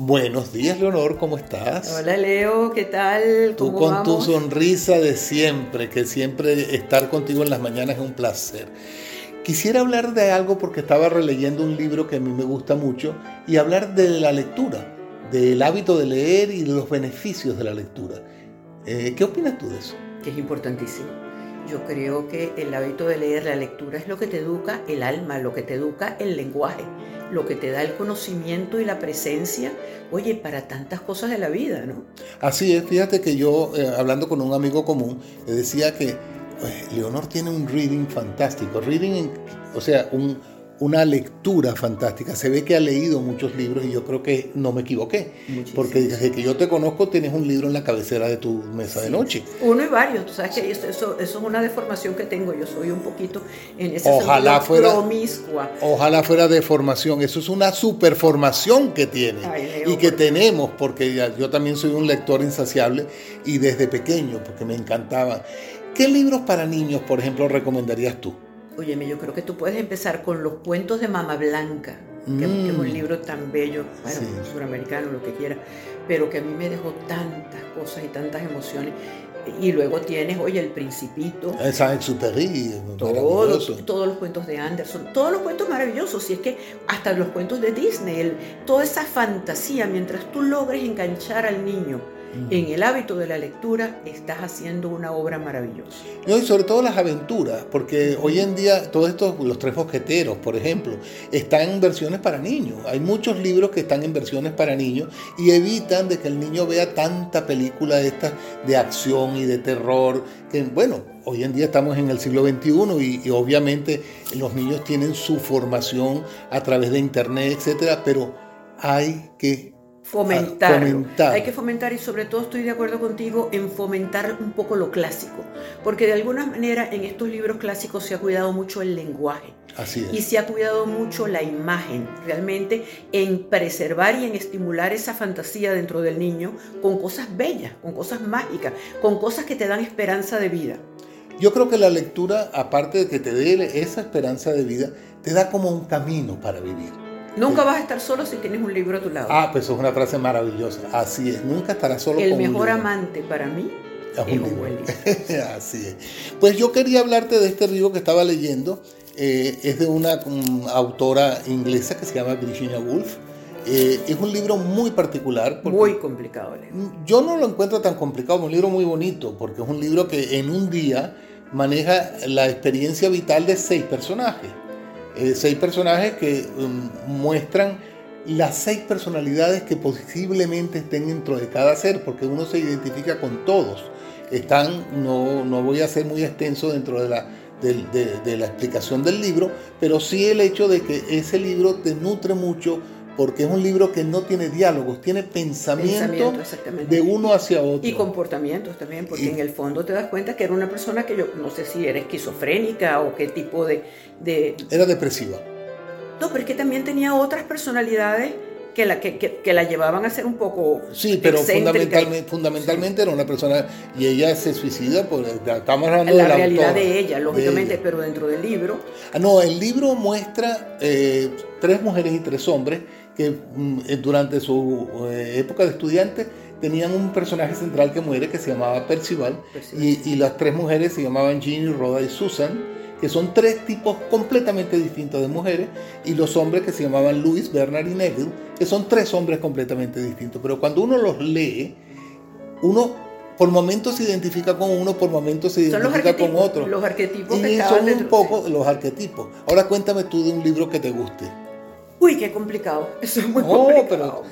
Buenos días, Leonor, ¿cómo estás? Hola, Leo, ¿qué tal? Tú con tu sonrisa de siempre, que siempre estar contigo en las mañanas es un placer. Quisiera hablar de algo porque estaba releyendo un libro que a mí me gusta mucho y hablar de la lectura, del hábito de leer y de los beneficios de la lectura. Eh, ¿Qué opinas tú de eso? Que es importantísimo. Yo creo que el hábito de leer, la lectura, es lo que te educa el alma, lo que te educa el lenguaje lo que te da el conocimiento y la presencia, oye, para tantas cosas de la vida, ¿no? Así es, fíjate que yo, eh, hablando con un amigo común, le decía que Leonor tiene un reading fantástico, reading, o sea, un, una lectura fantástica. Se ve que ha leído muchos libros y yo creo que no me equivoqué. Porque desde que yo te conozco tienes un libro en la cabecera de tu mesa de noche. Uno y varios. Tú sabes que eso, es una deformación que tengo. Yo soy un poquito en ese ojalá fuera, promiscua. Ojalá fuera deformación. Eso es una superformación que tiene y que tenemos porque yo también soy un lector insaciable y desde pequeño porque me encantaba. ¿Qué libros para niños, por ejemplo, recomendarías tú? Óyeme, yo creo que tú puedes empezar con los cuentos de Mama Blanca, que, es un mm. libro tan bello, bueno, suramericano, lo que quiera, pero que a mí me dejó tantas cosas y tantas emociones. Y luego tienes, oye, El Principito. Saint-Exupéry, todos, todos los cuentos de Anderson, todos los cuentos maravillosos. Y es que hasta los cuentos de Disney, toda esa fantasía, mientras tú logres enganchar al niño en el hábito de la lectura estás haciendo una obra maravillosa. y sobre todo las aventuras, porque hoy en día todos estos, los tres mosqueteros, por ejemplo, están en versiones para niños. Hay muchos libros que están en versiones para niños y evitan de que el niño vea tanta película de estas de acción y de terror, que bueno, hoy en día estamos en el siglo XXI y, obviamente los niños tienen su formación a través de internet, etcétera, pero hay que Fomentar. Hay que fomentar y sobre todo estoy de acuerdo contigo en fomentar un poco lo clásico, porque de alguna manera en estos libros clásicos se ha cuidado mucho el lenguaje. Así Y se ha cuidado mucho la imagen, realmente en preservar y en estimular esa fantasía dentro del niño con cosas bellas, con cosas mágicas, con cosas que te dan esperanza de vida. Yo creo que la lectura, aparte de que te dé esa esperanza de vida, te da como un camino para vivir. Nunca vas a estar solo si tienes un libro a tu lado. Ah, pues es una frase maravillosa. Así es, nunca estarás solo. El mejor amante para mí es un, buen libro. Así es. Pues yo quería hablarte de este libro que estaba leyendo. Eh, es de una autora inglesa que se llama Virginia Woolf. Eh, es un libro muy particular. Muy complicado. Leer. Yo no lo encuentro tan complicado, es un libro muy bonito, porque es un libro que en un día maneja la experiencia vital de seis personajes. Eh, seis personajes que um, muestran las seis personalidades que posiblemente estén dentro de cada ser, porque uno se identifica con todos. Están, no, no voy a ser muy extenso dentro de la, de la explicación del libro, pero sí el hecho de que ese libro te nutre mucho porque es un libro que no tiene diálogos, tiene pensamiento, de uno hacia otro. Y comportamientos también, porque en el fondo te das cuenta que era una persona que yo no sé si era esquizofrénica o qué tipo de... Era depresiva. No, pero es que también tenía otras personalidades que la, que, que, la llevaban a ser un poco. Sí, pero fundamentalmente, fundamentalmente era una persona y ella se suicida, por, estamos hablando la de la realidad de ella, lógicamente, pero dentro del libro. Ah, no, el libro muestra eh, tres mujeres y tres hombres que mm, eh, durante su eh, época de estudiante tenían un personaje central que muere que se llamaba Percival, Y, las tres mujeres se llamaban Ginny, Rhoda y Susan, que son tres tipos completamente distintos de mujeres, y los hombres que se llamaban Louis, Bernard y Neville, que son tres hombres completamente distintos. Pero cuando uno los lee, uno por momentos se identifica con uno, por momentos se identifica con otro. Los arquetipos y son un poco los arquetipos. Ahora cuéntame tú de un libro que te guste. Uy, qué complicado. Eso es muy complicado.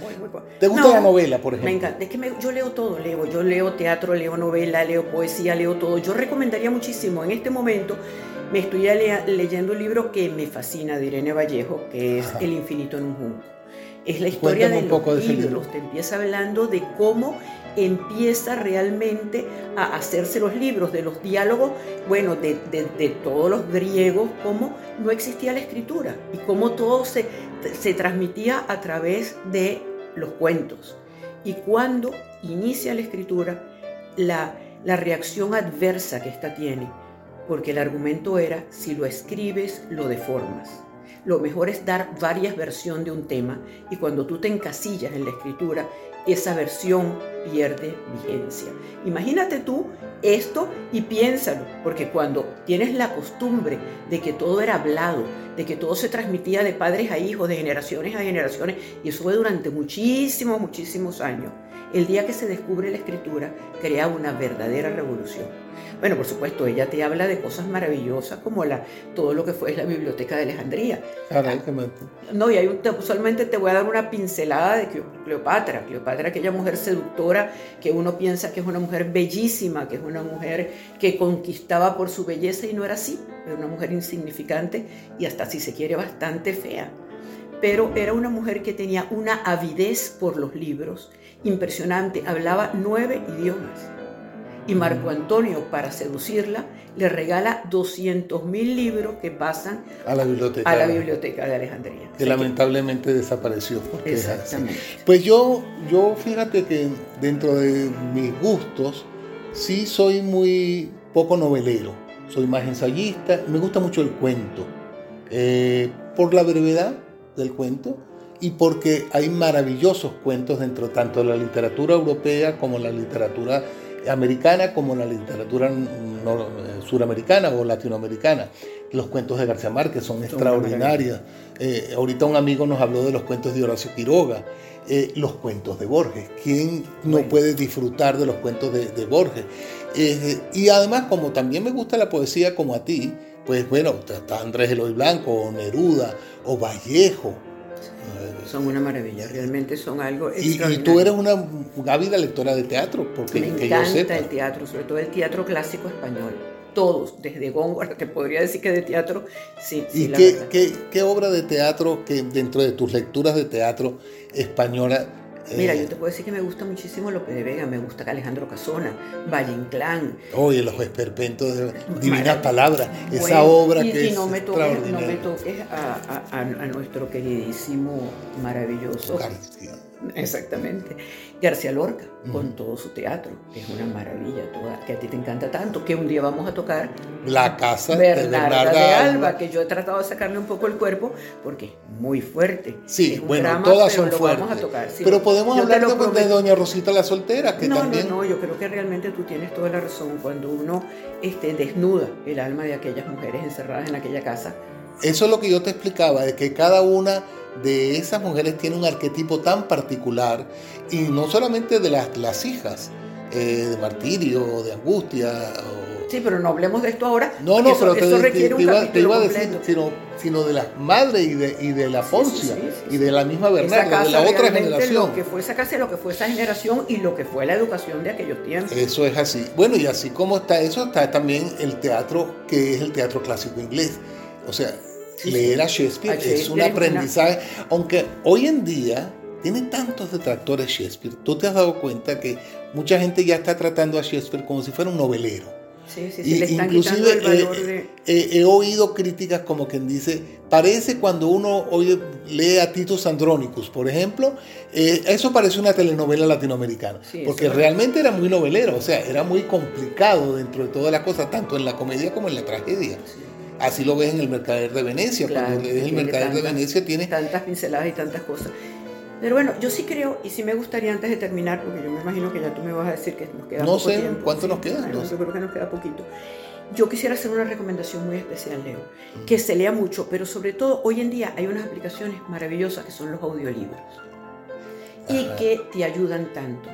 ¿Te gusta la novela, por ejemplo? Me encanta. Es que yo leo todo, leo. Yo leo teatro, leo novela, leo poesía, leo todo. Yo recomendaría muchísimo. En este momento me estoy leyendo un libro que me fascina de Irene Vallejo, que es El infinito en un junco. Es la historia de los libros. Te empieza hablando de cómo empieza realmente a hacerse los libros, de los diálogos, bueno, de, todos los griegos, cómo no existía la escritura y cómo todo se se transmitía a través de los cuentos. Y cuando inicia la escritura, la, la reacción adversa que ésta tiene, porque el argumento era, si lo escribes, lo deformas. Lo mejor es dar varias versiones de un tema y cuando tú te encasillas en la escritura, esa versión pierde vigencia. Imagínate tú esto y piénsalo, porque cuando tienes la costumbre de que todo era hablado, de que todo se transmitía de padres a hijos, de generaciones a generaciones, y eso fue durante muchísimos, muchísimos años, el día que se descubre la escritura crea una verdadera revolución. Bueno, por supuesto, ella te habla de cosas maravillosas como la, todo lo que fue la biblioteca de Alejandría. No, y hay usualmente te voy a dar una pincelada de Cleopatra. Cleopatra, aquella mujer seductora que uno piensa que es una mujer bellísima, que es una mujer que conquistaba por su belleza y no era así. Era una mujer insignificante y hasta si se quiere bastante fea. Pero era una mujer que tenía una avidez por los libros impresionante. Hablaba nueve idiomas y Marco Antonio, para seducirla, le regala 200.000 libros que pasan a la biblioteca, a la biblioteca de Alejandría. Que lamentablemente desapareció. Exactamente. Pues yo, yo fíjate que dentro de mis gustos, sí soy muy poco novelero. Soy más ensayista. Me gusta mucho el cuento. Eh, por la brevedad del cuento y porque hay maravillosos cuentos dentro tanto de la literatura europea como la literatura americana como la literatura suramericana o latinoamericana. Los cuentos de García Márquez son, extraordinarios. Eh, ahorita un amigo nos habló de los cuentos de Horacio Quiroga, eh, los cuentos de Borges. ¿Quién no puede disfrutar de los cuentos de, Borges? Eh, y además, como también me gusta la poesía como a ti, pues bueno, está Andrés Eloy Blanco, o Neruda, o Vallejo, son una maravilla, realmente son algo y, y tú eres una ávida lectora de teatro, porque me encanta el teatro, sobre todo el teatro clásico español. Todos, desde Góngora, te podría decir que de teatro, sí. ¿Y qué, qué, qué obra de teatro que dentro de tus lecturas de teatro española Mira, yo eh, te puedo decir que me gusta muchísimo López de Vega, me gusta Alejandro Casona, Valle Inclán. Oye, los esperpentos de Divinas Palabras, esa obra que y no me toques, no me toques a, a, a, nuestro queridísimo, maravilloso. Exactamente. García Lorca, con todo su teatro, que es una maravilla toda, que a ti te encanta tanto, que un día vamos a tocar La Casa Bernarda de, Alba, que yo he tratado de sacarle un poco el cuerpo, porque es muy fuerte. Sí, bueno, todas son fuertes. pero podemos hablar de, Doña Rosita la Soltera, que no, también... No, no, yo creo que realmente tú tienes toda la razón. Cuando uno este, desnuda el alma de aquellas mujeres encerradas en aquella casa. Eso es lo que yo te explicaba, de que cada una de esas mujeres tiene un arquetipo tan particular y no solamente de las, las hijas, eh, de martirio, de angustia. sí, pero no hablemos de esto ahora. No, no, pero te, requiere un iba, te, iba, a decir, sino, sino, de las madres y de, y de la Poncia y de la misma Bernarda, de la otra generación. Lo que fue esa casa, lo que fue esa generación y lo que fue la educación de aquellos tiempos. Eso es así. Bueno, y así como está eso, está también el teatro, que es el teatro clásico inglés. O sea, leer a Shakespeare, es un aprendizaje, aunque hoy en día tiene tantos detractores Shakespeare, tú te has dado cuenta que mucha gente ya está tratando a Shakespeare como si fuera un novelero. Sí, sí, le están inclusive el valor de... he oído críticas como quien dice, parece cuando uno oye, lee a Titus Andronicus, por ejemplo, eh, eso parece una telenovela latinoamericana, porque realmente era muy novelero, o sea, era muy complicado dentro de todas las cosas, tanto en la comedia como en la tragedia. Así lo ves en el Mercader de Venecia. Cuando lees el Mercader de Venecia tiene... Tantas pinceladas y tantas cosas. Pero bueno, yo sí creo, y sí me gustaría antes de terminar, porque yo me imagino que ya tú me vas a decir que nos queda no sé, ¿cuánto nos queda? No, yo creo que nos queda poquito. Yo quisiera hacer una recomendación muy especial, Leo, que se lea mucho, pero sobre todo hoy en día hay unas aplicaciones maravillosas que son los audiolibros y que te ayudan tanto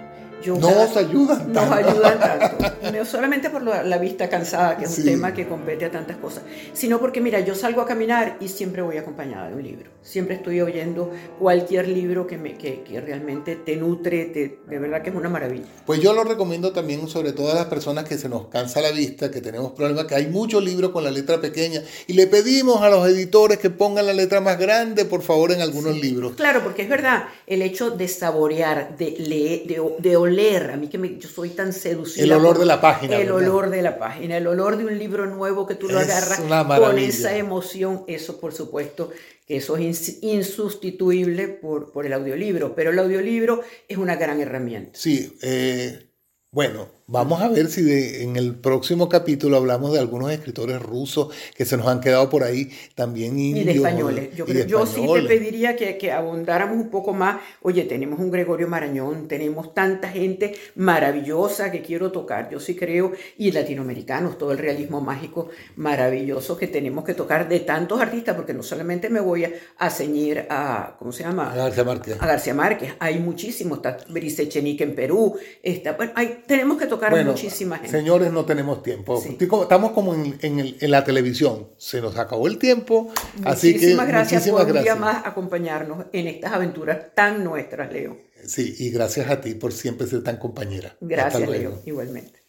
nos ayudan tanto. Nos ayudan tanto. No solamente por la, vista cansada, que es un tema que compete a tantas cosas, sino porque, mira, yo salgo a caminar y siempre voy acompañada de un libro. Siempre estoy oyendo cualquier libro que, me, que, que realmente te nutre, de verdad que es una maravilla. Pues yo lo recomiendo también, sobre todo a las personas que se nos cansa la vista, que tenemos problemas, que hay muchos libros con la letra pequeña y le pedimos a los editores que pongan la letra más grande, por favor, en algunos libros. Claro, porque es verdad, el hecho de saborear, de leer, de, de oler, leer, a mí que me, yo soy tan seducida. El olor de la página. El olor de la página, el olor de un libro nuevo que tú lo agarras con esa emoción, eso por supuesto que eso es insustituible por, por el audiolibro, pero el audiolibro es una gran herramienta. Sí, eh, bueno, Vamos a ver si en el próximo capítulo hablamos de algunos escritores rusos que se nos han quedado por ahí, también indios. Y de españoles. Yo, yo sí te pediría que, que, abundáramos un poco más. Oye, tenemos un Gregorio Marañón, tenemos tanta gente maravillosa que quiero tocar. Yo sí creo, y latinoamericanos, todo el realismo mágico maravilloso que tenemos que tocar de tantos artistas, porque no solamente me voy a, a ceñir a, ¿cómo se llama? A García Márquez. A García Márquez. Hay muchísimos. Está Brice Chenique en Perú. Está, bueno, hay, tenemos que tocar bueno, muchísima gente. Señores, no tenemos tiempo. Estamos como en, en, la televisión. Se nos acabó el tiempo. así que gracias por un día más acompañarnos en estas aventuras tan nuestras, Leo. Sí, y gracias a ti por siempre ser tan compañera. Gracias, Leo, igualmente.